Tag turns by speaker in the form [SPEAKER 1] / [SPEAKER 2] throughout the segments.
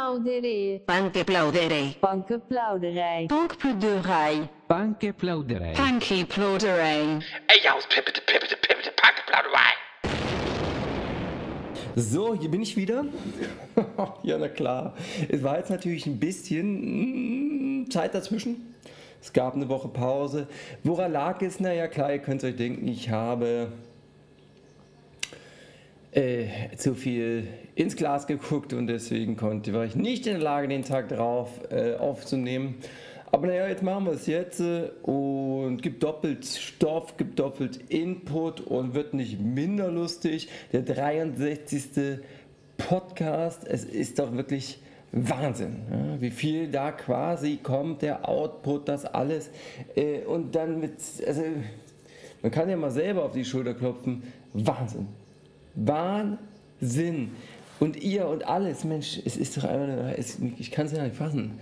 [SPEAKER 1] Bankplauderij.
[SPEAKER 2] Bankplauderij.
[SPEAKER 1] Bankplauderij.
[SPEAKER 2] Bankplauderij.
[SPEAKER 3] Bankplauderij.
[SPEAKER 2] Bankplauderij.
[SPEAKER 4] Ey, aus pippete, pippete, pippete, Bankplauderei.
[SPEAKER 5] So, hier bin ich wieder. ja, na klar. Es war jetzt natürlich ein bisschen mm, Zeit dazwischen. Es gab eine Woche Pause. Woran lag es? Naja, klar, ihr könnt euch denken, ich habe äh, zu viel ins Glas geguckt und deswegen konnte, war ich nicht in der Lage, den Tag darauf äh, aufzunehmen. Aber naja, jetzt machen wir es jetzt äh, und gibt doppelt Stoff, gibt doppelt Input und wird nicht minder lustig. Der 63. Podcast, es ist doch wirklich Wahnsinn, ja, wie viel da quasi kommt, der Output, das alles. Äh, und dann mit, also man kann ja mal selber auf die Schulter klopfen. Wahnsinn. Wahnsinn. Und ihr und alles, Mensch, es ist doch einfach, es, ich kann es ja nicht fassen.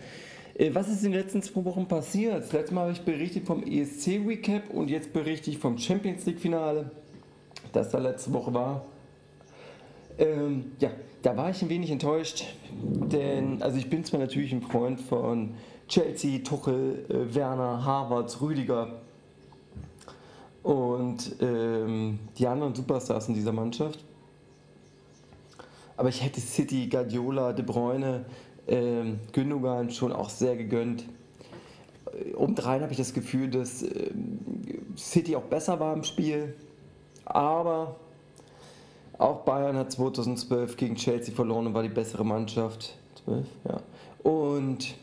[SPEAKER 5] Äh, Was ist in den letzten zwei Wochen passiert? Das letzte Mal habe ich berichtet vom ESC Recap und jetzt berichte ich vom Champions League Finale, das da letzte Woche war. Ähm, ja, da war ich ein wenig enttäuscht, denn also ich bin zwar natürlich ein Freund von Chelsea, Tuchel, äh, Werner, Harvard, Rüdiger und ähm, die anderen Superstars in dieser Mannschaft. Aber ich hätte City, Guardiola, De Bruyne, ähm, Gündogan schon auch sehr gegönnt. Äh, Obendrein habe ich das Gefühl, dass ähm, City auch besser war im Spiel. Aber auch Bayern hat 2012 gegen Chelsea verloren und war die bessere Mannschaft. 12, ja. Und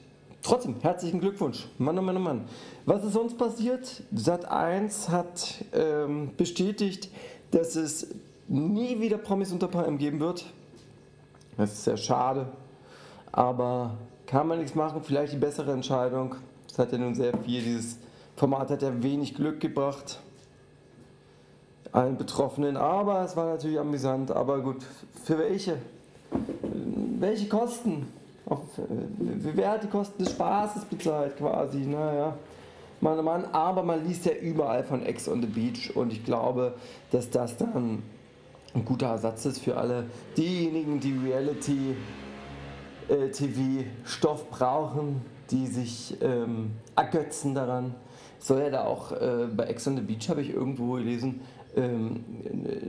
[SPEAKER 5] trotzdem, herzlichen Glückwunsch. Mann, oh Mann, oh Mann. Was ist sonst passiert? Sat 1 hat ähm, bestätigt, dass es nie wieder Promis unter Palmen geben wird. Das ist sehr schade. Aber kann man nichts machen, vielleicht die bessere Entscheidung. Das hat ja nun sehr viel, dieses Format hat ja wenig Glück gebracht allen Betroffenen. Aber es war natürlich amüsant. Aber gut, für welche? Welche Kosten? Auf, wer hat die Kosten des Spaßes bezahlt quasi? Naja, Mann, Mann. Aber man liest ja überall von Ex on the Beach und ich glaube, dass das dann ein guter Ersatz ist für alle diejenigen, die Reality äh, TV-Stoff brauchen, die sich ähm, ergötzen daran. Soll ja da auch äh, bei Ex on the Beach, habe ich irgendwo gelesen, ähm,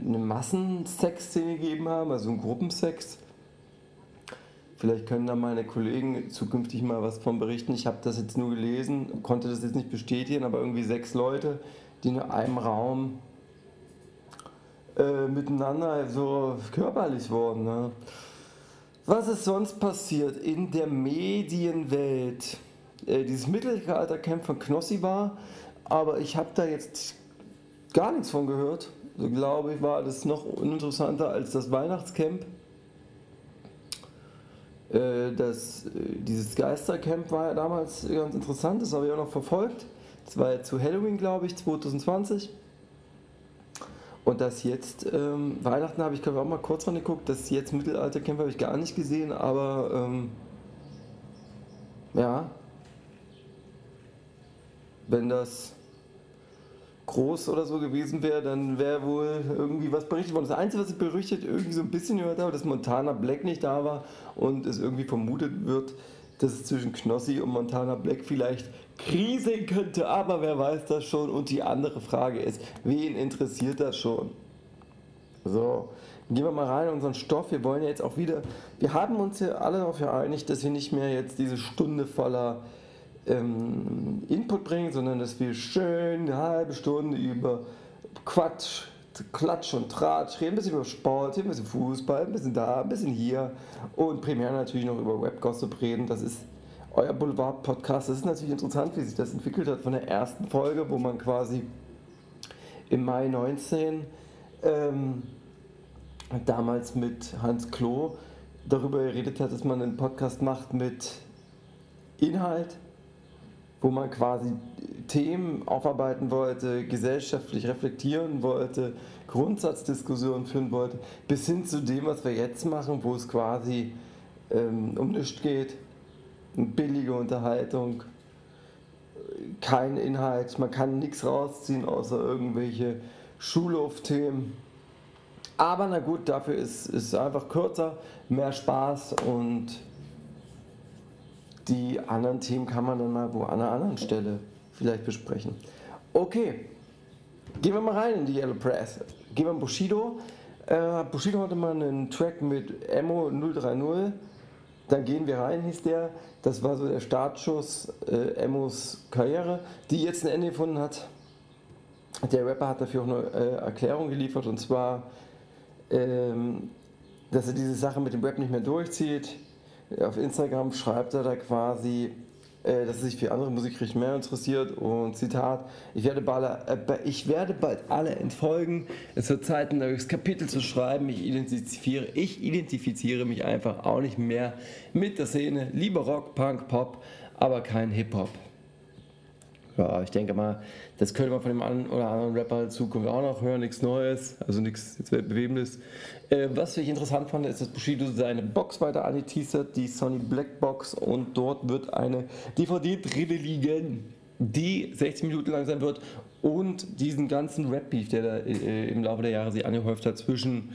[SPEAKER 5] eine Massensex-Szene gegeben haben, also einen Gruppensex. Vielleicht können da meine Kollegen zukünftig mal was von berichten. Ich habe das jetzt nur gelesen, konnte das jetzt nicht bestätigen, aber irgendwie sechs Leute, die in einem Raum äh, miteinander so körperlich wurden. Ne? Was ist sonst passiert in der Medienwelt? Äh, dieses Mittelaltercamp von Knossi war, aber ich habe da jetzt gar nichts von gehört. So glaube ich, war das noch uninteressanter als das Weihnachtscamp. Äh, das, äh, dieses Geistercamp war ja damals ganz interessant, das habe ich auch noch verfolgt. Das war ja zu Halloween, glaube ich, 2020. Und das jetzt, ähm, Weihnachten habe ich glaube ich auch mal kurz geguckt, das jetzt Mittelaltercamp habe ich gar nicht gesehen, aber ähm, ja, wenn das groß oder so gewesen wäre, dann wäre wohl irgendwie was berichtet worden. Das Einzige, was ich berichtet irgendwie so ein bisschen gehört habe, dass Montana Black nicht da war und es irgendwie vermutet wird, dass es zwischen Knossi und Montana Black vielleicht kriseln könnte, aber wer weiß das schon? Und die andere Frage ist, wen interessiert das schon? So, gehen wir mal rein in unseren Stoff. Wir wollen ja jetzt auch wieder, wir haben uns ja alle darauf geeinigt, dass wir nicht mehr jetzt diese Stunde voller ähm, Input bringen, sondern dass wir schön eine halbe Stunde über Quatsch, Klatsch und Tratsch reden, ein bisschen über Sport, ein bisschen Fußball, ein bisschen da, ein bisschen hier und primär natürlich noch über Webgossip reden. Das ist euer Boulevard-Podcast. Das ist natürlich interessant, wie sich das entwickelt hat von der ersten Folge, wo man quasi im Mai 19 ähm, damals mit Hans Klo darüber geredet hat, dass man einen Podcast macht mit Inhalt, wo man quasi Themen aufarbeiten wollte, gesellschaftlich reflektieren wollte, Grundsatzdiskussionen führen wollte, bis hin zu dem, was wir jetzt machen, wo es quasi ähm, um nichts geht, billige Unterhaltung, kein Inhalt, man kann nichts rausziehen außer irgendwelche Schulhofthemen. Aber na gut, dafür ist es einfach kürzer, mehr Spaß und die anderen Themen kann man dann mal wo an einer anderen Stelle vielleicht besprechen. Okay, gehen wir mal rein in die Yellow Press. Gehen wir in Bushido. Äh, Bushido hatte mal einen Track mit Emo 030. Dann gehen wir rein, hieß der. Das war so der Startschuss äh, Emos Karriere, die jetzt ein Ende gefunden hat. Der Rapper hat dafür auch eine äh, Erklärung geliefert und zwar, ähm, dass er diese Sache mit dem Rap nicht mehr durchzieht. Auf Instagram schreibt er da quasi, äh, dass er sich für andere Musikrichtungen mehr interessiert und Zitat, ich werde, bald, äh, ich werde bald alle entfolgen, es wird Zeit ein neues Kapitel zu schreiben, ich identifiziere, ich identifiziere mich einfach auch nicht mehr mit der Szene, lieber Rock, Punk, Pop, aber kein Hip-Hop. Ja, ich denke mal, das könnte man von dem einen oder anderen Rapper in Zukunft auch noch hören, nichts Neues, also nichts Bewebendes. Äh, was ich interessant fand, ist, dass Bushido seine Box weiter angeteasert, die Sony Black Box, und dort wird eine DVD drin liegen, die 60 Minuten lang sein wird und diesen ganzen Rap-Beef, der da äh, im Laufe der Jahre sich angehäuft hat zwischen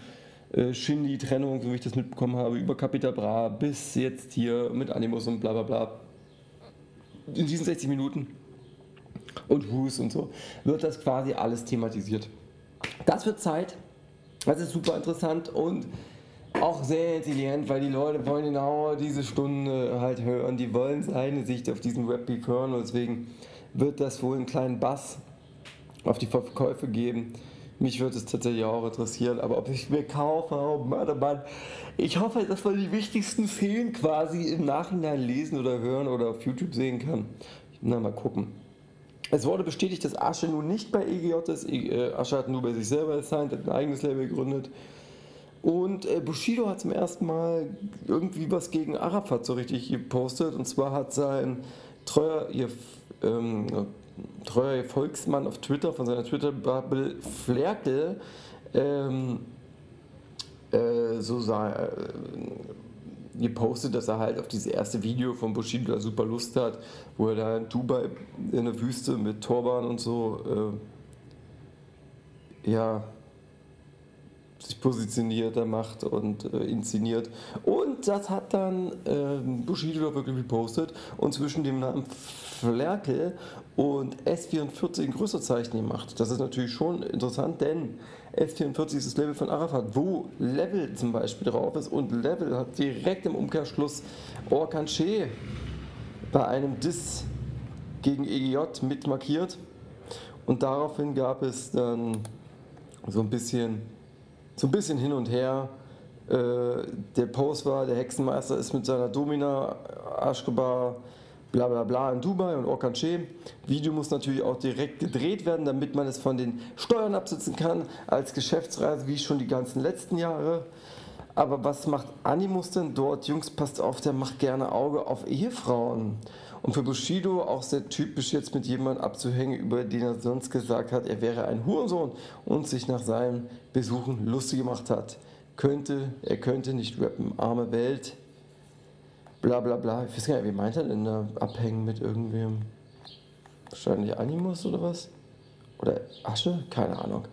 [SPEAKER 5] äh, Shindy, Trennung, so wie ich das mitbekommen habe, über Capital Bra bis jetzt hier mit Animus und bla bla bla. In diesen 60 Minuten und Who's und so, wird das quasi alles thematisiert. Das wird Zeit, das ist super interessant und auch sehr intelligent, weil die Leute wollen genau diese Stunde halt hören, die wollen seine Sicht auf diesen Rap-Beef hören und deswegen wird das wohl einen kleinen Bass auf die Verkäufe geben. Mich würde es tatsächlich auch interessieren, aber ob ich mir kaufe, oh Mann, oh Mann. Ich hoffe, dass man die wichtigsten Szenen quasi im Nachhinein lesen oder hören oder auf YouTube sehen kann. Na, mal gucken. Es wurde bestätigt, dass Asche nun nicht bei EGJ ist. Äh, Asche hat nur bei sich selber gesigned, hat ein eigenes Label gegründet. Und äh, Bushido hat zum ersten Mal irgendwie was gegen Arafat so richtig gepostet. Und zwar hat sein treuer, ihr, ähm, treuer Volksmann auf Twitter von seiner Twitter-Bubble Flerkel ähm, äh, so sah, äh, gepostet, dass er halt auf dieses erste Video von Bushido super Lust hat, wo er da in Dubai in der Wüste mit Torban und so äh, ja sich positioniert, er macht und äh, inszeniert. Und das hat dann äh, Bushido wirklich gepostet und zwischen dem Namen Flerkel und S44 ein größer Zeichen gemacht. Das ist natürlich schon interessant, denn S44 ist das Level von Arafat, wo Level zum Beispiel drauf ist und Level hat direkt im Umkehrschluss Orkan Che bei einem Diss gegen EGJ mit markiert und daraufhin gab es dann so ein bisschen, so ein bisschen hin und her. Äh, der Post war, der Hexenmeister ist mit seiner Domina Aschkebar bla bla bla in Dubai und Orkan Che. Video muss natürlich auch direkt gedreht werden, damit man es von den Steuern absitzen kann, als Geschäftsreise wie schon die ganzen letzten Jahre. Aber was macht Animus denn dort? Jungs, passt auf, der macht gerne Auge auf Ehefrauen. Und für Bushido auch sehr typisch jetzt mit jemandem abzuhängen, über den er sonst gesagt hat, er wäre ein Hurensohn und sich nach seinen Besuchen lustig gemacht hat. Könnte, er könnte nicht rappen, arme Welt bla bla bla. Ich weiß gar nicht, wie meint er denn da abhängen mit irgendwem? Wahrscheinlich Animus oder was? Oder Asche? Keine Ahnung.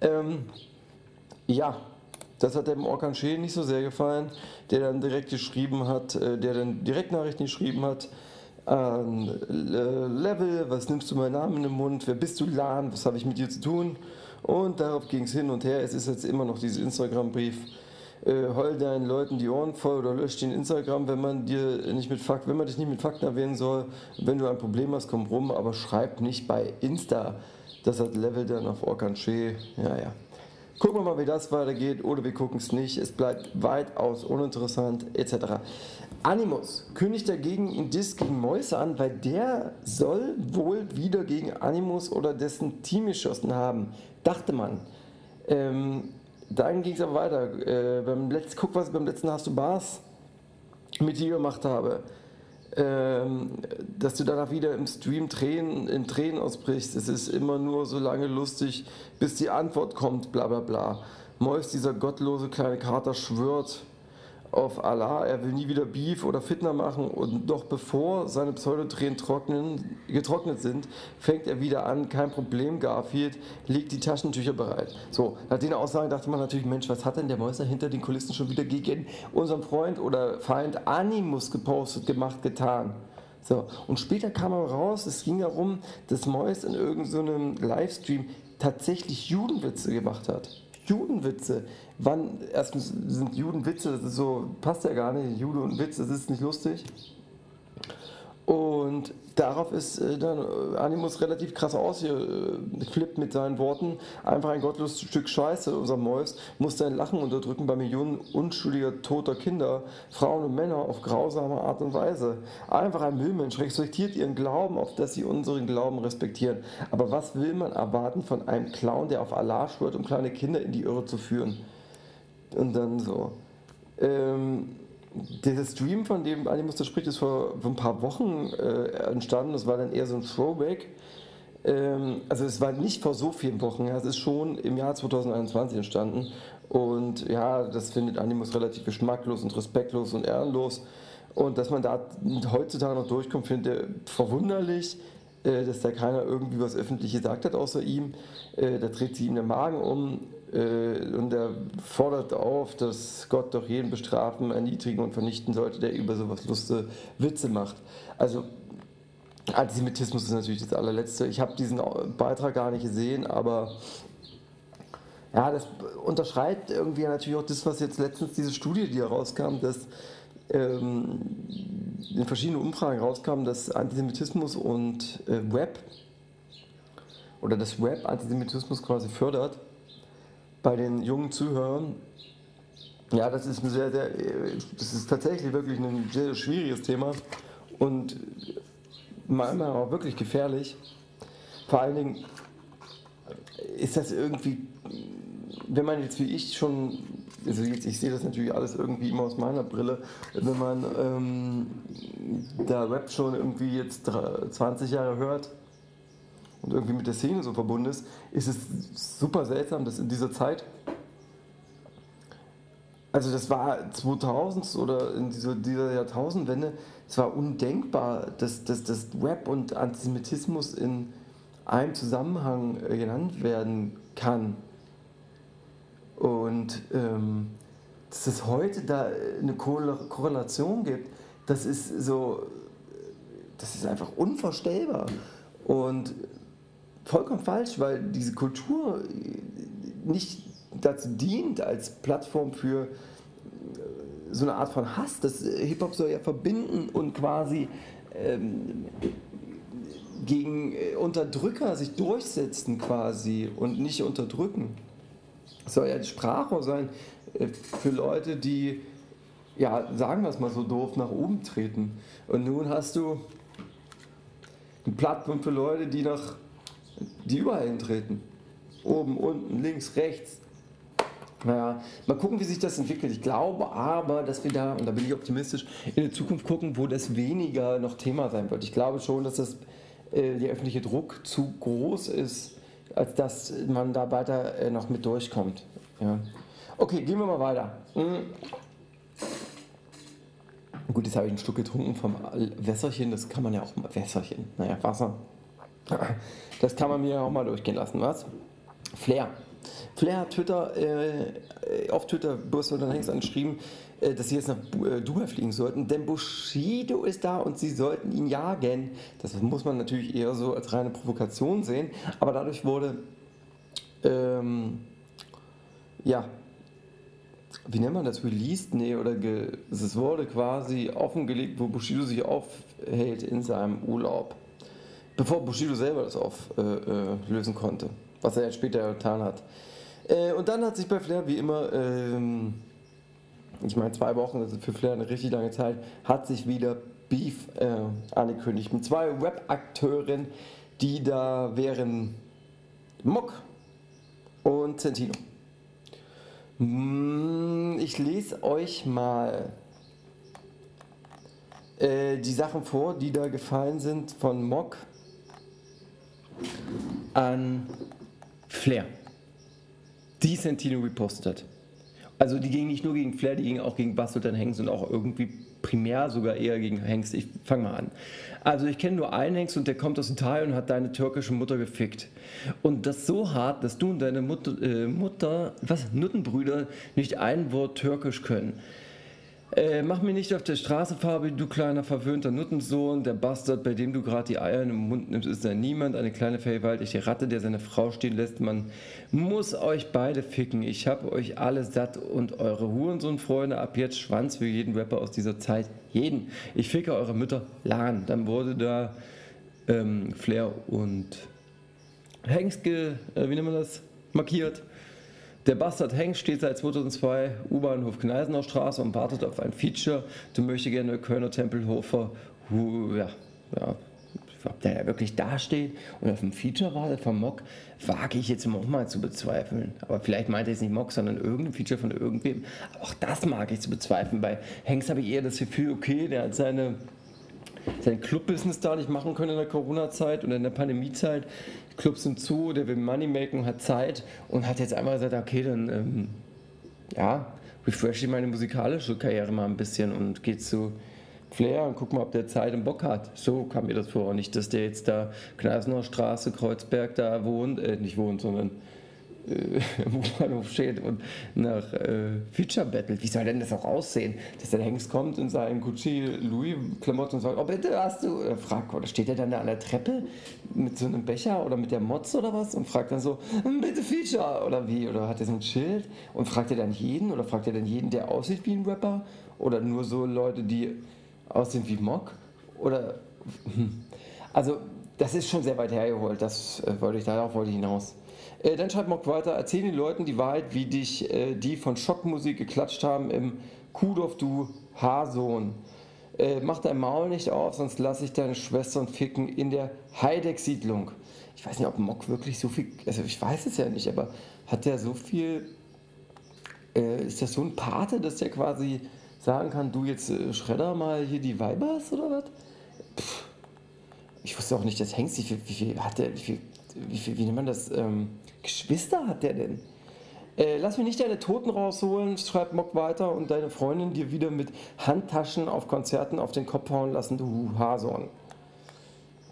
[SPEAKER 5] Ähm, ja, das hat dem Orkan Schee nicht so sehr gefallen, der dann direkt geschrieben hat, äh, der dann Direktnachrichten geschrieben hat, an äh, Level, was nimmst du meinen Namen in den Mund, wer bist du Lan, was habe ich mit dir zu tun? Und darauf ging es hin und her. Es ist jetzt immer noch dieser Instagram-Brief äh, heul deinen Leuten die Ohren voll oder lösch den Instagram, wenn man dir nicht mit Fakt, wenn man dich nicht mit Fakten erwähnen soll. Wenn du ein Problem hast, komm rum, aber schreib nicht bei Insta. Das hat Level dann auf Orkanche. Ja, ja. Gucken wir mal, wie das weitergeht oder wir gucken es nicht. Es bleibt weitaus uninteressant etc. Animus kündigt dagegen einen Disk gegen Mäuse an, weil der soll wohl wieder gegen Animus oder dessen Team geschossen haben. Dachte man. Ähm, dann ging es aber weiter. Äh, beim letzten, guck, was ich beim letzten Hast du Bars mit dir gemacht habe. Ähm, dass du danach wieder im Stream Tränen, in Tränen ausbrichst. Es ist immer nur so lange lustig, bis die Antwort kommt, bla bla bla. Mois, dieser gottlose kleine Kater, schwört auf Allah, er will nie wieder Beef oder Fitner machen und noch bevor seine Pseudotränen trocknen, getrocknet sind, fängt er wieder an, kein Problem, Garfield, legt die Taschentücher bereit. So, nach den Aussagen dachte man natürlich, Mensch, was hat denn der Mäuser hinter den Kulissen schon wieder gegen unseren Freund oder Feind Animus gepostet, gemacht, getan? So, und später kam aber raus, es ging darum, dass Mäus in irgendeinem so Livestream tatsächlich Judenwitze gemacht hat. Judenwitze. Wann, erstens sind Judenwitze, das ist so, passt ja gar nicht, Jude und Witz, das ist nicht lustig. Und darauf ist äh, dann äh, Animus relativ krass ausgeflippt mit seinen Worten. Einfach ein gottloses Stück Scheiße, unser Mäus, muss sein Lachen unterdrücken bei Millionen unschuldiger toter Kinder, Frauen und Männer auf grausame Art und Weise. Einfach ein Müllmensch respektiert ihren Glauben, auf dass sie unseren Glauben respektieren. Aber was will man erwarten von einem Clown, der auf Allah schwört, um kleine Kinder in die Irre zu führen? Und dann so. Ähm, der Stream, von dem Animus da spricht, ist vor, vor ein paar Wochen äh, entstanden. Das war dann eher so ein Throwback. Ähm, also es war nicht vor so vielen Wochen. Ja, es ist schon im Jahr 2021 entstanden. Und ja, das findet Animus relativ geschmacklos und respektlos und ehrenlos. Und dass man da heutzutage noch durchkommt, finde ich verwunderlich dass da keiner irgendwie was Öffentliches gesagt hat außer ihm. Äh, da dreht sich ihm der Magen um äh, und er fordert auf, dass Gott doch jeden bestrafen, erniedrigen und vernichten sollte, der über sowas lustige Witze macht. Also Antisemitismus ist natürlich das allerletzte. Ich habe diesen Beitrag gar nicht gesehen, aber ja, das unterschreibt irgendwie natürlich auch das, was jetzt letztens diese Studie, die herauskam, dass in verschiedenen Umfragen rauskam, dass Antisemitismus und äh, Web oder das Web Antisemitismus quasi fördert bei den jungen Zuhörern. Ja, das ist ein sehr, sehr, das ist tatsächlich wirklich ein sehr schwieriges Thema und manchmal auch wirklich gefährlich. Vor allen Dingen ist das irgendwie, wenn man jetzt wie ich schon, also ich sehe das natürlich alles irgendwie immer aus meiner Brille, wenn man ähm, da Rap schon irgendwie jetzt 20 Jahre hört, und irgendwie mit der Szene so verbunden ist, ist es super seltsam, dass in dieser Zeit, also das war 2000 oder in dieser, dieser Jahrtausendwende, es war undenkbar, dass, dass, dass Rap und Antisemitismus in einem Zusammenhang äh, genannt werden kann. Und ähm, dass es heute da eine Korrelation gibt, das ist so, das ist einfach unvorstellbar. Und vollkommen falsch, weil diese Kultur nicht dazu dient als Plattform für äh, so eine Art von Hass. Das Hip-Hop soll ja verbinden und quasi ähm, gegen äh, Unterdrücker sich durchsetzen quasi und nicht unterdrücken. Soll ja die Sprache sein äh, für Leute, die, ja, sagen wir es mal so doof, nach oben treten. Und nun hast du eine Plattform für Leute, die nach die überall hintreten. Oben, unten, links, rechts. Naja, mal gucken, wie sich das entwickelt. Ich glaube aber, dass wir da, und da bin ich optimistisch, in die Zukunft gucken, wo das weniger noch Thema sein wird. Ich glaube schon, dass das, äh, der öffentliche Druck zu groß ist, als dass man da weiter äh, noch mit durchkommt. Ja. Okay, gehen wir mal weiter. Mhm. Gut, jetzt habe ich einen Stück getrunken vom Wässerchen, das kann man ja auch mal, Wässerchen, naja, Wasser. Das kann man mir auch mal durchgehen lassen, was? Flair. Flair hat Twitter, äh, auf Twitter, Boris und Hengst angeschrieben, äh, dass sie jetzt nach äh, Dubai fliegen sollten, denn Bushido ist da und sie sollten ihn jagen. Das muss man natürlich eher so als reine Provokation sehen, aber dadurch wurde, ähm, ja, wie nennt man das, released? Nee, oder es wurde quasi offengelegt, wo Bushido sich aufhält in seinem Urlaub bevor Bushido selber das auflösen äh, konnte, was er später getan hat. Äh, und dann hat sich bei Flair wie immer, ähm, ich meine zwei Wochen, das ist für Flair eine richtig lange Zeit, hat sich wieder Beef äh, angekündigt mit zwei Web-Akteuren, die da wären Mock und Centino. Mm, ich lese euch mal äh, die Sachen vor, die da gefallen sind von Mock an Flair, die Santino repostet. Also die ging nicht nur gegen Flair, die ging auch gegen Bastelt Hengst und auch irgendwie primär sogar eher gegen Hengst. Ich fange mal an. Also ich kenne nur einen Hengst und der kommt aus Italien und hat deine türkische Mutter gefickt. Und das so hart, dass du und deine Mutter, äh, Mutter was, Nuttenbrüder nicht ein Wort türkisch können. Äh, mach mir nicht auf der Straße, Fabi, du kleiner verwöhnter Nuttensohn. Der Bastard, bei dem du gerade die Eier in den Mund nimmst, ist ja niemand. Eine kleine vergewaltigte Ratte, der seine Frau stehen lässt. Man muss euch beide ficken. Ich hab euch alle satt und eure Hurensohn-Freunde ab jetzt Schwanz für jeden Rapper aus dieser Zeit. Jeden. Ich ficke eure Mütter lahn. Dann wurde da ähm, Flair und Hengst, äh, wie nennt man das, markiert. Der Bastard Hengst steht seit 2002 U-Bahnhof Kneisenauer Straße und wartet auf ein Feature. Du möchtest gerne Kölner Tempelhofer, ja, ja, ob der da wirklich dasteht und auf dem Feature wartet vom Mock, wage ich jetzt auch mal zu bezweifeln. Aber vielleicht meinte er jetzt nicht Mock, sondern irgendein Feature von irgendwem. Auch das mag ich zu bezweifeln. Bei Hengst habe ich eher das Gefühl, okay, der hat seine sein Clubbusiness da nicht machen können in der Corona-Zeit und in der Pandemie-Zeit. Clubs sind zu, der will Money machen, hat Zeit und hat jetzt einmal gesagt, okay, dann ähm, ja, refresh ich meine musikalische Karriere mal ein bisschen und geht zu Flair und guck mal, ob der Zeit und Bock hat. So kam mir das vor. Nicht, dass der jetzt da Kneisenauer Straße, Kreuzberg da wohnt, äh, nicht wohnt, sondern äh, im U-Bahnhof steht und nach äh, Feature battelt. Wie soll denn das auch aussehen? Dass der Hengst kommt in seinen Gucci Louis Klamotten und sagt, oh bitte hast du, oder fragt, oder steht er dann da an der Treppe mit so einem Becher oder mit der Motz oder was und fragt dann so, hm, bitte Feature oder wie, oder hat er so ein Schild und fragt er dann jeden oder fragt er dann jeden, der aussieht wie ein Rapper oder nur so Leute, die aussehen wie Mock oder, hm. also das ist schon sehr weit hergeholt, das äh, wollte ich, darauf wollte ich hinaus. Äh, dann schreibt Mock weiter, erzähl den Leuten die Wahrheit, wie dich äh, die von Schockmusik geklatscht haben im Kuhdorf, du Haarsohn. Äh, mach dein Maul nicht auf, sonst lasse ich deine Schwestern ficken in der Heideck-Siedlung. Ich weiß nicht, ob Mock wirklich so viel, also ich weiß es ja nicht, aber hat der so viel, äh, ist das so ein Pate, dass der quasi sagen kann, du jetzt äh, schredder mal hier die Weibers oder was? Ich wusste auch nicht, dass Hengst, wie viel, wie viel hat der, wie viel, wie viel, wie nennt man das, ähm, Geschwister hat der denn? Äh, lass mich nicht deine Toten rausholen, schreibt Mock weiter, und deine Freundin dir wieder mit Handtaschen auf Konzerten auf den Kopf hauen lassen, du Hason.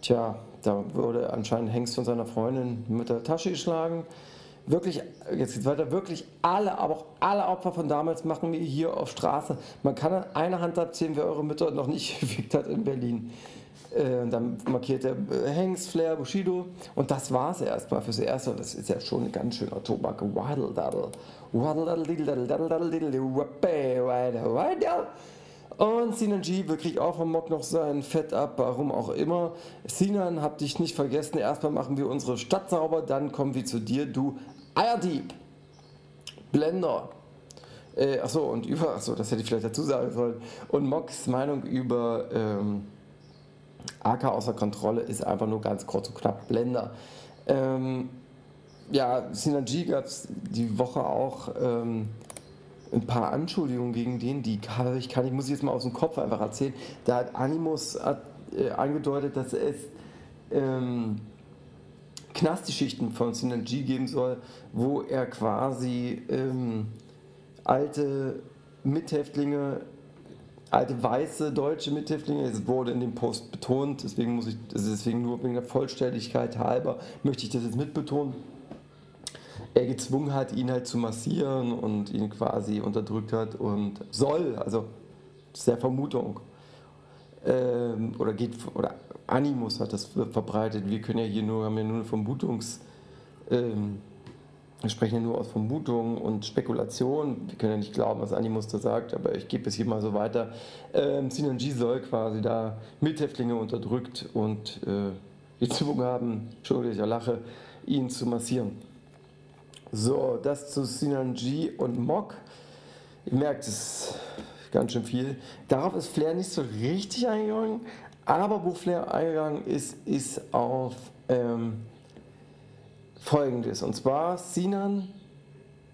[SPEAKER 5] Tja, da wurde anscheinend Hengst von seiner Freundin mit der Tasche geschlagen. Wirklich, jetzt geht's weiter, wirklich alle, aber auch alle Opfer von damals machen wir hier auf Straße. Man kann an einer Hand abzählen, wer eure Mütter noch nicht gefickt hat in Berlin. Äh, dann markiert er äh, Hengst, Flair, Bushido und das war es erstmal fürs Erste. Und das ist ja schon ein ganz schöner Tobak. Waddle daddle. Waddle daddle diddle daddle diddle wappe waddle waddle. Und Sinan G wirklich auch vom Mock noch sein Fett ab, warum auch immer. Sinan, hab dich nicht vergessen. Erstmal machen wir unsere Stadt sauber, dann kommen wir zu dir, du Eierdieb. Blender. Äh, achso, und über, achso, das hätte ich vielleicht dazu sagen sollen. Und Mocks Meinung über ähm, AK außer Kontrolle ist einfach nur ganz kurz und knapp Blender. Ähm, ja, Synergy gab es die Woche auch ähm, ein paar Anschuldigungen gegen den, die kann ich, kann ich, muss jetzt mal aus dem Kopf einfach erzählen. Da hat Animus hat, äh, angedeutet, dass es ähm, Knastgeschichten von Synergy geben soll, wo er quasi ähm, alte Mithäftlinge alte weiße deutsche Mithäftlinge. Es wurde in dem Post betont, deswegen muss ich, deswegen nur wegen der Vollständigkeit halber möchte ich das jetzt mitbetonen. Er gezwungen hat, ihn halt zu massieren und ihn quasi unterdrückt hat und soll, also der Vermutung, ähm, oder geht, oder Animus hat das verbreitet. Wir können ja hier nur, haben ja nur eine Vermutungs, ähm, wir sprechen ja nur aus Vermutungen und Spekulationen. Wir können ja nicht glauben, was Animus da sagt, aber ich gebe es hier mal so weiter. Ähm, Synergy soll quasi da Mithäftlinge unterdrückt und äh, gezwungen haben, Entschuldigung, ich lache, ihn zu massieren. So, das zu Synergy und Mock. Ihr merkt, es ganz schön viel. Darauf ist Flair nicht so richtig eingegangen, aber wo Flair eingegangen ist, ist auf. Ähm, folgendes. Und zwar Sinan,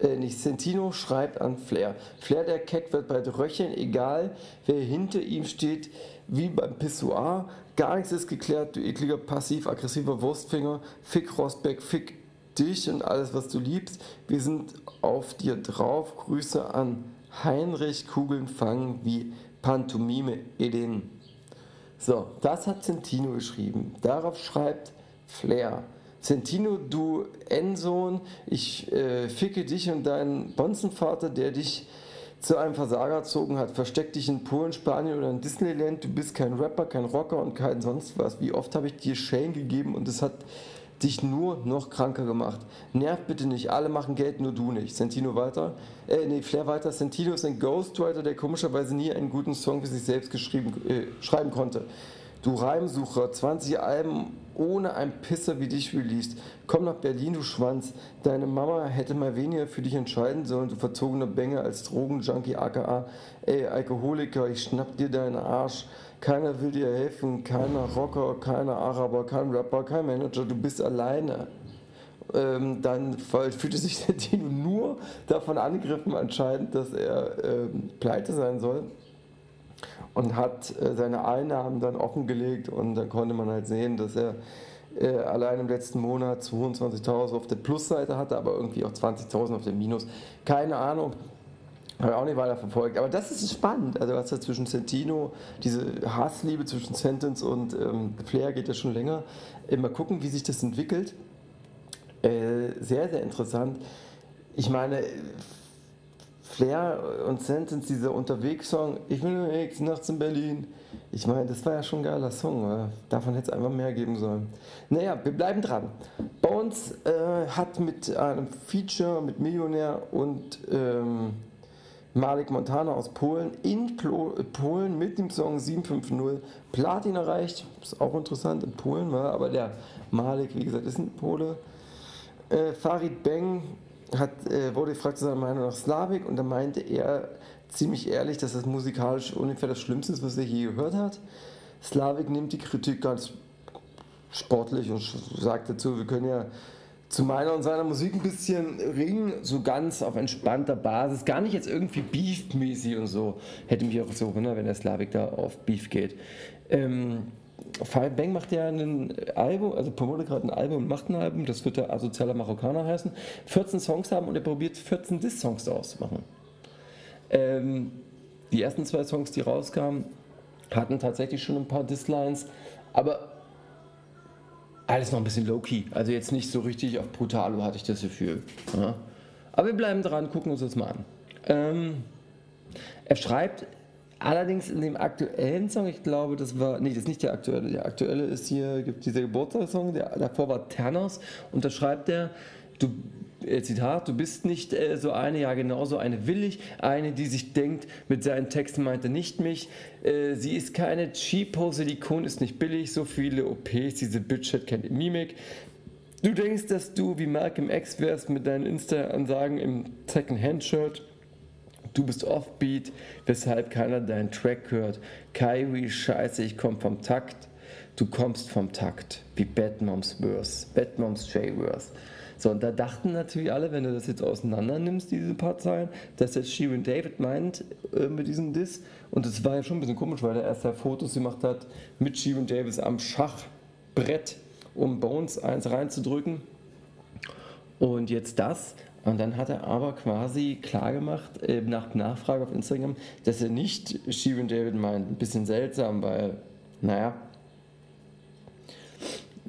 [SPEAKER 5] äh, nicht Sentino, schreibt an Flair. Flair der Keck wird bald röcheln, egal wer hinter ihm steht, wie beim Pissoir. Gar nichts ist geklärt, du ekliger, passiv-aggressiver Wurstfinger. Fick Rosbeck, fick dich und alles, was du liebst. Wir sind auf dir drauf. Grüße an Heinrich Kugeln fangen wie Pantomime Eden. So, das hat Centino geschrieben. Darauf schreibt Flair. Centino, du Ensohn, ich äh, ficke dich und deinen Bonzenvater, der dich zu einem Versager erzogen hat. Versteck dich in Polen, Spanien oder in Disneyland. Du bist kein Rapper, kein Rocker und kein sonst was. Wie oft habe ich dir Shane gegeben und es hat dich nur noch kranker gemacht. Nerv bitte nicht, alle machen Geld, nur du nicht. Sentino weiter, äh, nee, Flair weiter. Sentino ist ein Ghostwriter, der komischerweise nie einen guten Song für sich selbst geschrieben, äh, schreiben konnte. Du Reimsucher, 20 Alben ohne ein Pisser wie dich released. Komm nach Berlin, du Schwanz. Deine Mama hätte mal weniger für dich entscheiden sollen, du verzogene Bänge als Drogenjunkie aka. Ey, Alkoholiker, ich schnapp dir deinen Arsch. Keiner will dir helfen, keiner Rocker, keiner Araber, kein Rapper, kein Manager, du bist alleine. Ähm, dann fühlte sich der Dino nur davon angegriffen anscheinend, dass er ähm, pleite sein soll und hat äh, seine Einnahmen dann offengelegt und dann konnte man halt sehen, dass er äh, allein im letzten Monat 22.000 auf der Plusseite hatte, aber irgendwie auch 20.000 auf der Minus. Keine Ahnung. Habe ich auch nicht weiter verfolgt. Aber das ist spannend. Also, was da zwischen Sentino, diese Hassliebe zwischen Sentence und ähm, Flair geht ja schon länger. Mal gucken, wie sich das entwickelt. Äh, sehr, sehr interessant. Ich meine, Flair und Sentence, dieser Unterwegs-Song, ich will unterwegs nachts in Berlin. Ich meine, das war ja schon ein geiler Song. Oder? Davon hätte es einfach mehr geben sollen. Naja, wir bleiben dran. Bones äh, hat mit einem Feature mit Millionär und ähm, Malik Montana aus Polen in Plo Polen mit dem Song 750 Platin erreicht. Ist auch interessant in Polen, aber der Malik, wie gesagt, ist ein Pole. Äh, Farid Beng hat, äh, wurde gefragt zu seiner Meinung nach Slavik und da meinte er ziemlich ehrlich, dass das musikalisch ungefähr das Schlimmste ist, was er je gehört hat. Slavik nimmt die Kritik ganz sportlich und sagt dazu, wir können ja zu meiner und seiner Musik ein bisschen ringen, so ganz auf entspannter Basis, gar nicht jetzt irgendwie Beef-mäßig und so. Hätte mich auch so gewundert, wenn der Slavik da auf Beef geht. Ähm, Five Bang macht ja ein Album, also promotet gerade ein Album und macht ein Album, das wird der Asozialer Marokkaner heißen, 14 Songs haben und er probiert 14 Diss-Songs daraus zu machen. Ähm, die ersten zwei Songs, die rauskamen, hatten tatsächlich schon ein paar Diss-Lines, aber alles noch ein bisschen low-key. Also jetzt nicht so richtig auf Brutalo hatte ich das Gefühl. Ja. Aber wir bleiben dran, gucken uns das mal an. Ähm, er schreibt allerdings in dem aktuellen Song, ich glaube, das war, nee, das ist nicht der aktuelle. Der aktuelle ist hier, gibt dieser Geburtstagssong, der davor war Ternos und da schreibt er, du äh, Zitat, du bist nicht äh, so eine, ja genau so eine will ich, eine, die sich denkt, mit seinen Texten meint er nicht mich, äh, sie ist keine Cheapo, Silikon ist nicht billig, so viele OPs, diese Bitch hat keine Mimik. Du denkst, dass du wie Malcolm X wärst mit deinen Insta-Ansagen im Second-Hand-Shirt. Du bist offbeat, weshalb keiner deinen Track hört. Kyrie, scheiße, ich komm vom Takt. Du kommst vom Takt, wie Batmoms Verse, Batmoms J-Verse. So, und da dachten natürlich alle, wenn du das jetzt auseinander nimmst, diese paar Zeilen, dass jetzt Shirin David meint äh, mit diesem Diss. Und das war ja schon ein bisschen komisch, weil er erst da Fotos gemacht hat mit Shirin Davis am Schachbrett, um Bones eins reinzudrücken. Und jetzt das. Und dann hat er aber quasi klargemacht, äh, nach Nachfrage auf Instagram, dass er nicht Shirin David meint. Ein bisschen seltsam, weil, naja,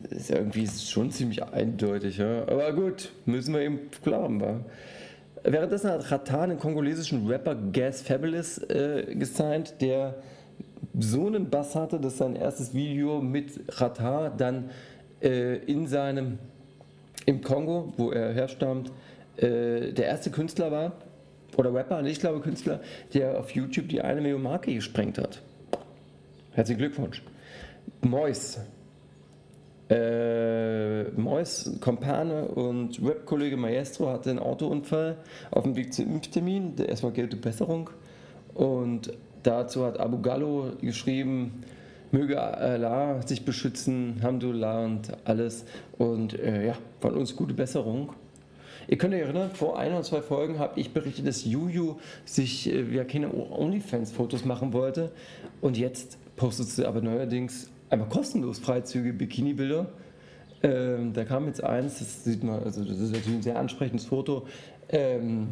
[SPEAKER 5] ist ja irgendwie schon ziemlich eindeutig, ja. Aber gut, müssen wir eben glauben, wa? Währenddessen hat Ratan den kongolesischen Rapper Gas Fabulous äh, gesigned, der so einen Bass hatte, dass sein erstes Video mit Ratan dann äh, in seinem, im Kongo, wo er herstammt, äh, der erste Künstler war, oder Rapper, ich glaube Künstler, der auf YouTube die eine Million Marke gesprengt hat. Herzlichen Glückwunsch. Mois, äh, Mois, Kompane und Webkollege Maestro hatte einen Autounfall auf dem Weg zum Impftermin. Erstmal gelte Besserung. Und dazu hat Abu Gallo geschrieben, möge Allah sich beschützen, Hamdulillah und alles. Und äh, ja, von uns gute Besserung. Ihr könnt euch erinnern, vor ein oder zwei Folgen habe ich berichtet, dass Juju sich äh, ja keine OnlyFans-Fotos machen wollte. Und jetzt postet sie aber neuerdings einfach kostenlos Freizüge, Bikini-Bilder. Ähm, da kam jetzt eins, das sieht man, also das ist natürlich ein sehr ansprechendes Foto. Ähm,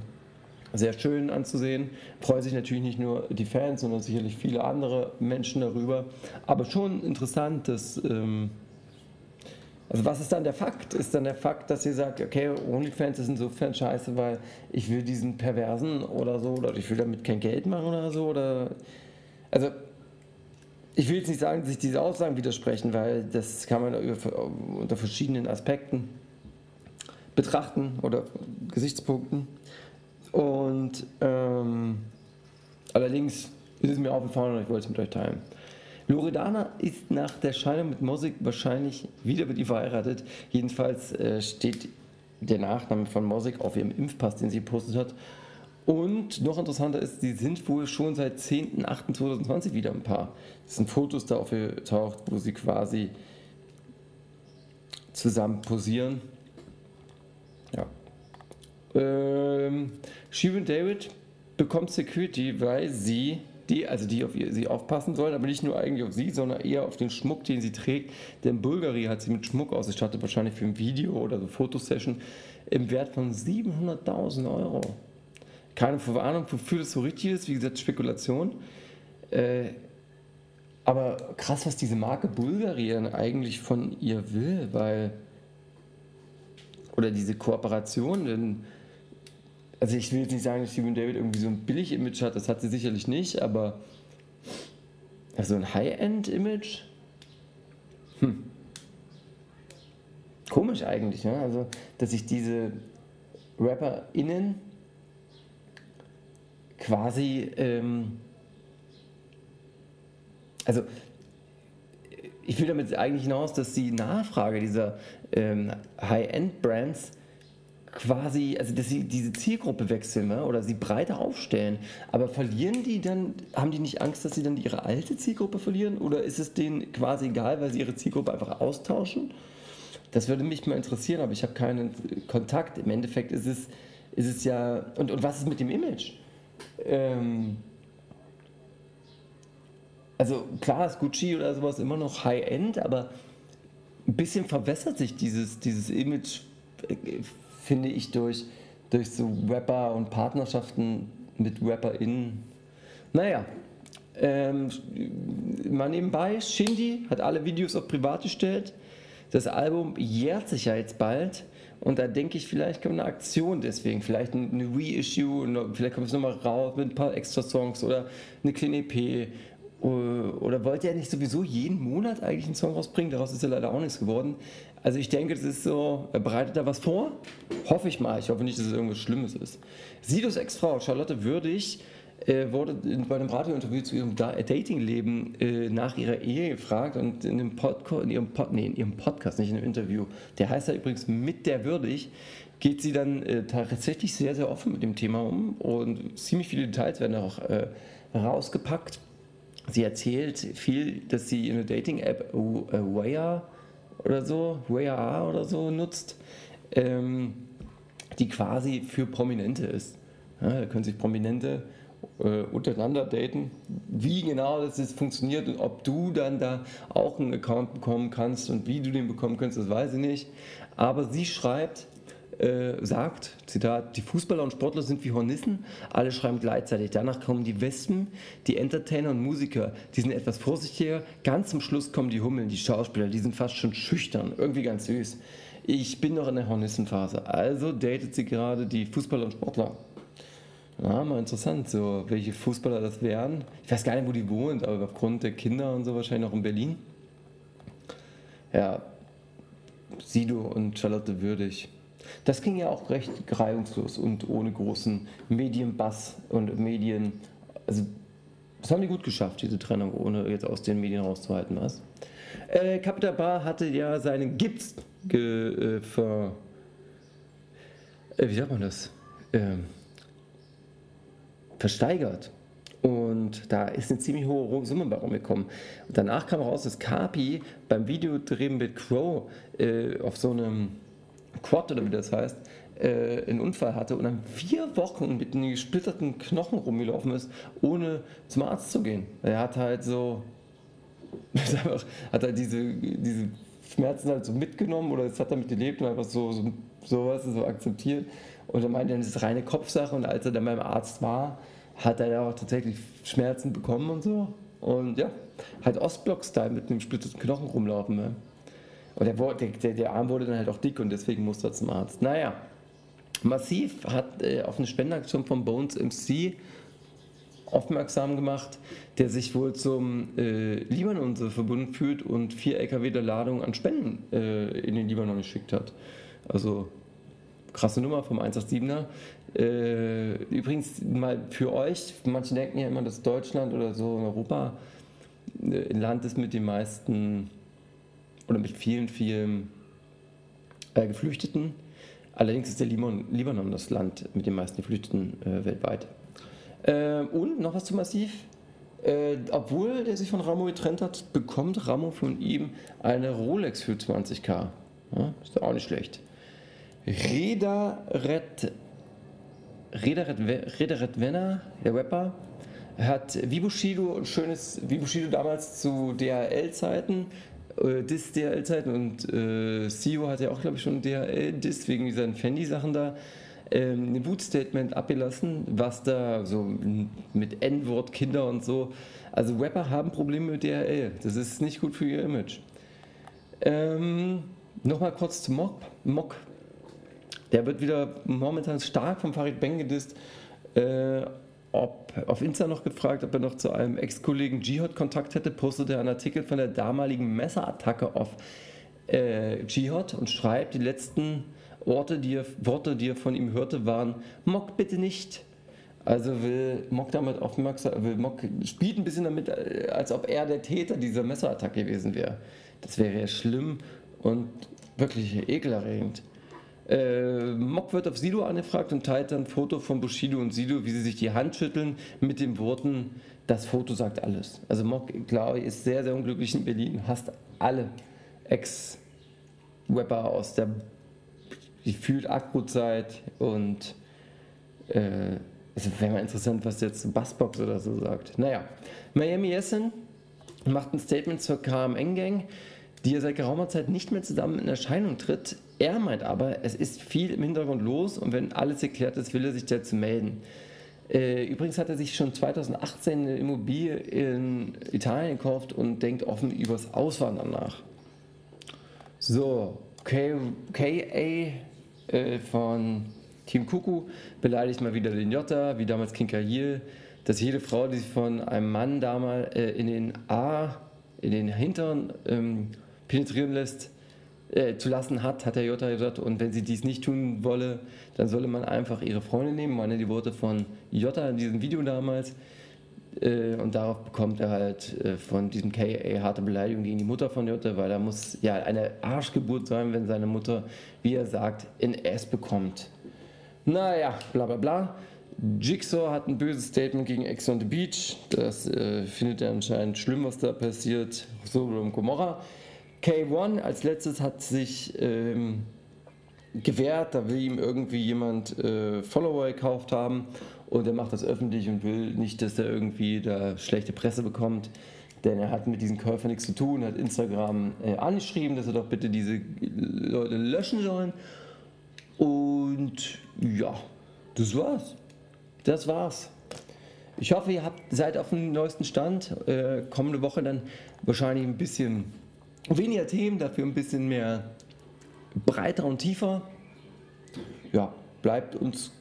[SPEAKER 5] sehr schön anzusehen. Freuen sich natürlich nicht nur die Fans, sondern sicherlich viele andere Menschen darüber. Aber schon interessant, dass. Ähm, also, was ist dann der Fakt? Ist dann der Fakt, dass ihr sagt, okay, OnlyFans ist insofern scheiße, weil ich will diesen Perversen oder so, oder ich will damit kein Geld machen oder so? Oder. Also, ich will jetzt nicht sagen, dass sich diese Aussagen widersprechen, weil das kann man unter verschiedenen Aspekten betrachten oder Gesichtspunkten. Und ähm, allerdings ist es mir aufgefallen und ich wollte es mit euch teilen. Loredana ist nach der Scheidung mit Mosik wahrscheinlich wieder mit ihr verheiratet. Jedenfalls äh, steht der Nachname von Mosik auf ihrem Impfpass, den sie gepostet hat. Und noch interessanter ist, sie sind wohl schon seit 10.08.2020 wieder ein Paar. Das sind Fotos da aufgetaucht, wo sie quasi zusammen posieren. Ja. Ähm, Shirin David bekommt Security, weil sie die, also die auf sie aufpassen sollen, aber nicht nur eigentlich auf sie, sondern eher auf den Schmuck, den sie trägt. Denn Bulgari hat sie mit Schmuck ausgestattet, wahrscheinlich für ein Video oder so Fotosession im Wert von 700.000 Euro. Keine Verwarnung, wofür das so richtig ist, wie gesagt, Spekulation. Äh, aber krass, was diese Marke Bulgari dann eigentlich von ihr will, weil. Oder diese Kooperation, denn also ich will jetzt nicht sagen, dass Steven David irgendwie so ein Billig-Image hat, das hat sie sicherlich nicht, aber also ein High-End-Image? Hm. Komisch eigentlich, ne? Also, dass sich diese RapperInnen quasi, ähm, also ich will damit eigentlich hinaus, dass die Nachfrage dieser ähm, High-End-Brands quasi, also dass sie diese Zielgruppe wechseln ne? oder sie breiter aufstellen. Aber verlieren die dann, haben die nicht Angst, dass sie dann ihre alte Zielgruppe verlieren? Oder ist es denen quasi egal, weil sie ihre Zielgruppe einfach austauschen? Das würde mich mal interessieren, aber ich habe keinen Kontakt. Im Endeffekt ist es, ist es ja. Und, und was ist mit dem Image? Ähm, also klar ist Gucci oder sowas immer noch High-End, aber ein bisschen verwässert sich dieses, dieses Image finde ich, durch, durch so Rapper und Partnerschaften mit RapperInnen. Naja, ähm, mal nebenbei, Shindy hat alle Videos auf privat gestellt. Das Album jährt sich ja jetzt bald. Und da denke ich, vielleicht kommt eine Aktion deswegen. Vielleicht eine Reissue, vielleicht kommt es nochmal raus mit ein paar extra Songs oder eine kleine EP. Oder wollte er nicht sowieso jeden Monat eigentlich einen Song rausbringen? Daraus ist ja leider auch nichts geworden. Also ich denke, das ist so, er bereitet da was vor? Hoffe ich mal. Ich hoffe nicht, dass es irgendwas Schlimmes ist. Sidos Ex-Frau, Charlotte Würdig, äh, wurde in, bei einem Radiointerview zu ihrem Datingleben äh, nach ihrer Ehe gefragt und in, dem Podco in, ihrem Pod nee, in ihrem Podcast, nicht in einem Interview, der heißt ja übrigens mit der Würdig, geht sie dann äh, tatsächlich sehr, sehr offen mit dem Thema um und ziemlich viele Details werden auch äh, rausgepackt. Sie erzählt viel, dass sie eine Dating-App, uh, Waya, oder so, WAA oder so nutzt, ähm, die quasi für Prominente ist. Ja, da können sich Prominente äh, untereinander daten. Wie genau das jetzt funktioniert und ob du dann da auch einen Account bekommen kannst und wie du den bekommen kannst, das weiß ich nicht. Aber sie schreibt, äh, sagt, Zitat, die Fußballer und Sportler sind wie Hornissen, alle schreiben gleichzeitig. Danach kommen die Wespen, die Entertainer und Musiker, die sind etwas vorsichtiger. Ganz zum Schluss kommen die Hummeln, die Schauspieler, die sind fast schon schüchtern, irgendwie ganz süß. Ich bin noch in der Hornissenphase, also datet sie gerade die Fußballer und Sportler. Ja, mal interessant, so welche Fußballer das wären. Ich weiß gar nicht, wo die wohnt, aber aufgrund der Kinder und so wahrscheinlich noch in Berlin. Ja, Sido und Charlotte Würdig. Das ging ja auch recht reibungslos und ohne großen Medienbass und Medien. Also, das haben die gut geschafft, diese Trennung, ohne jetzt aus den Medien rauszuhalten, was? Äh, Capital Bar hatte ja seinen Gips ge, äh, ver. Äh, wie sagt man das? Ähm, versteigert. Und da ist eine ziemlich hohe Summe bei rumgekommen. Und danach kam raus, dass Carpi beim Videodrehen mit Crow äh, auf so einem Quad oder wie das heißt, äh, einen Unfall hatte und dann vier Wochen mit einem gesplitterten Knochen rumgelaufen ist, ohne zum Arzt zu gehen. Er hat halt so, hat halt diese, diese Schmerzen halt so mitgenommen oder es hat damit gelebt und einfach so, so sowas so akzeptiert. Und er meinte, das ist reine Kopfsache und als er dann beim Arzt war, hat er ja auch tatsächlich Schmerzen bekommen und so. Und ja, halt Ostblock-Style mit einem splitteten Knochen rumlaufen. Ne? Und der, der, der, Arm wurde dann halt auch dick und deswegen musste er zum Arzt. Naja, Massiv hat äh, auf eine Spenderaktion von Bones MC aufmerksam gemacht, der sich wohl zum äh, Libanon so verbunden fühlt und vier LKW der Ladung an Spenden äh, in den Libanon geschickt hat. Also krasse Nummer vom 187er. Äh, übrigens mal für euch, manche denken ja immer, dass Deutschland oder so in Europa äh, ein Land ist mit den meisten oder mit vielen, vielen äh, Geflüchteten. Allerdings ist der Libanon, Libanon das Land mit den meisten Geflüchteten äh, weltweit. Äh, und noch was zu Massiv. Äh, obwohl der sich von Ramo getrennt hat, bekommt Ramo von ihm eine Rolex für 20k. Ja, ist auch nicht schlecht. Reda Red, Reda Red, Reda Red Venner, der Rapper, hat Vibushido ein schönes Vibushido damals zu DHL-Zeiten äh, Dis-DHL-Zeiten und äh, CEO hat ja auch, glaube ich, schon DHL-Dis wegen dieser Fendi-Sachen da ähm, ein Boot-Statement abgelassen, was da so mit N-Wort, Kinder und so. Also Rapper haben Probleme mit DHL. Das ist nicht gut für ihr Image. Ähm, Nochmal kurz zu Mock. Mock. Der wird wieder momentan stark vom Farid Beng gedisst. Äh, ob, auf Insta noch gefragt, ob er noch zu einem Ex-Kollegen Jihad Kontakt hätte, postete er einen Artikel von der damaligen Messerattacke auf äh, Jihad und schreibt, die letzten Orte, die er, Worte, die er von ihm hörte, waren, Mock bitte nicht. Also will Mock damit aufmerksam, will Mock spielt ein bisschen damit, äh, als ob er der Täter dieser Messerattacke gewesen wäre. Das wäre ja schlimm und wirklich ekelerregend. Äh, Mock wird auf Sido angefragt und teilt dann ein Foto von Bushido und Sido, wie sie sich die Hand schütteln, mit den Worten, das Foto sagt alles. Also Mock, glaube ich, ist sehr, sehr unglücklich in Berlin, hasst alle Ex-Rapper aus der gefühlt Akku-Zeit und äh, es wäre mal interessant, was jetzt Bassbox oder so sagt. Naja, Miami Essen macht ein Statement zur KMN-Gang die er seit geraumer Zeit nicht mehr zusammen in Erscheinung tritt. Er meint aber, es ist viel im Hintergrund los und wenn alles geklärt ist, will er sich dazu melden. Äh, übrigens hat er sich schon 2018 eine Immobilie in Italien gekauft und denkt offen übers Auswandern nach. So, KA äh, von Team Kuku beleidigt mal wieder den Jota, wie damals King Kahil, dass jede Frau, die sich von einem Mann damals äh, in den A, in den Hintern ähm, penetrieren lässt, äh, zu lassen hat, hat der Jota gesagt. Und wenn sie dies nicht tun wolle, dann solle man einfach ihre Freundin nehmen. Meine die Worte von Jota in diesem Video damals. Äh, und darauf bekommt er halt äh, von diesem KA harte Beleidigung gegen die Mutter von Jota, weil er muss ja eine Arschgeburt sein, wenn seine Mutter, wie er sagt, in S bekommt. Naja, bla bla bla. Jigsaw hat ein böses Statement gegen Ex on the Beach. Das äh, findet er anscheinend schlimm, was da passiert. So um Gomorra. K1 als letztes hat sich ähm, gewehrt, da will ihm irgendwie jemand äh, Follower gekauft haben und er macht das öffentlich und will nicht, dass er irgendwie da schlechte Presse bekommt, denn er hat mit diesen Käufern nichts zu tun, hat Instagram äh, angeschrieben, dass er doch bitte diese Leute löschen sollen und ja, das war's. Das war's. Ich hoffe, ihr habt, seid auf dem neuesten Stand. Äh, kommende Woche dann wahrscheinlich ein bisschen weniger Themen, dafür ein bisschen mehr breiter und tiefer. Ja, bleibt uns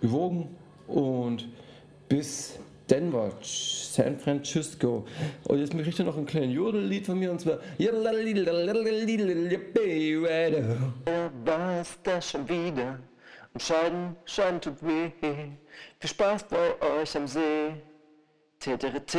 [SPEAKER 5] gewogen und bis Denver, San Francisco. Und jetzt möchte ich noch ein kleines Jodellied von mir und zwar Wer war es da schon wieder? Und Scheiden, Scheiden tut weh. Viel Spaß bei euch am See. T-T-T.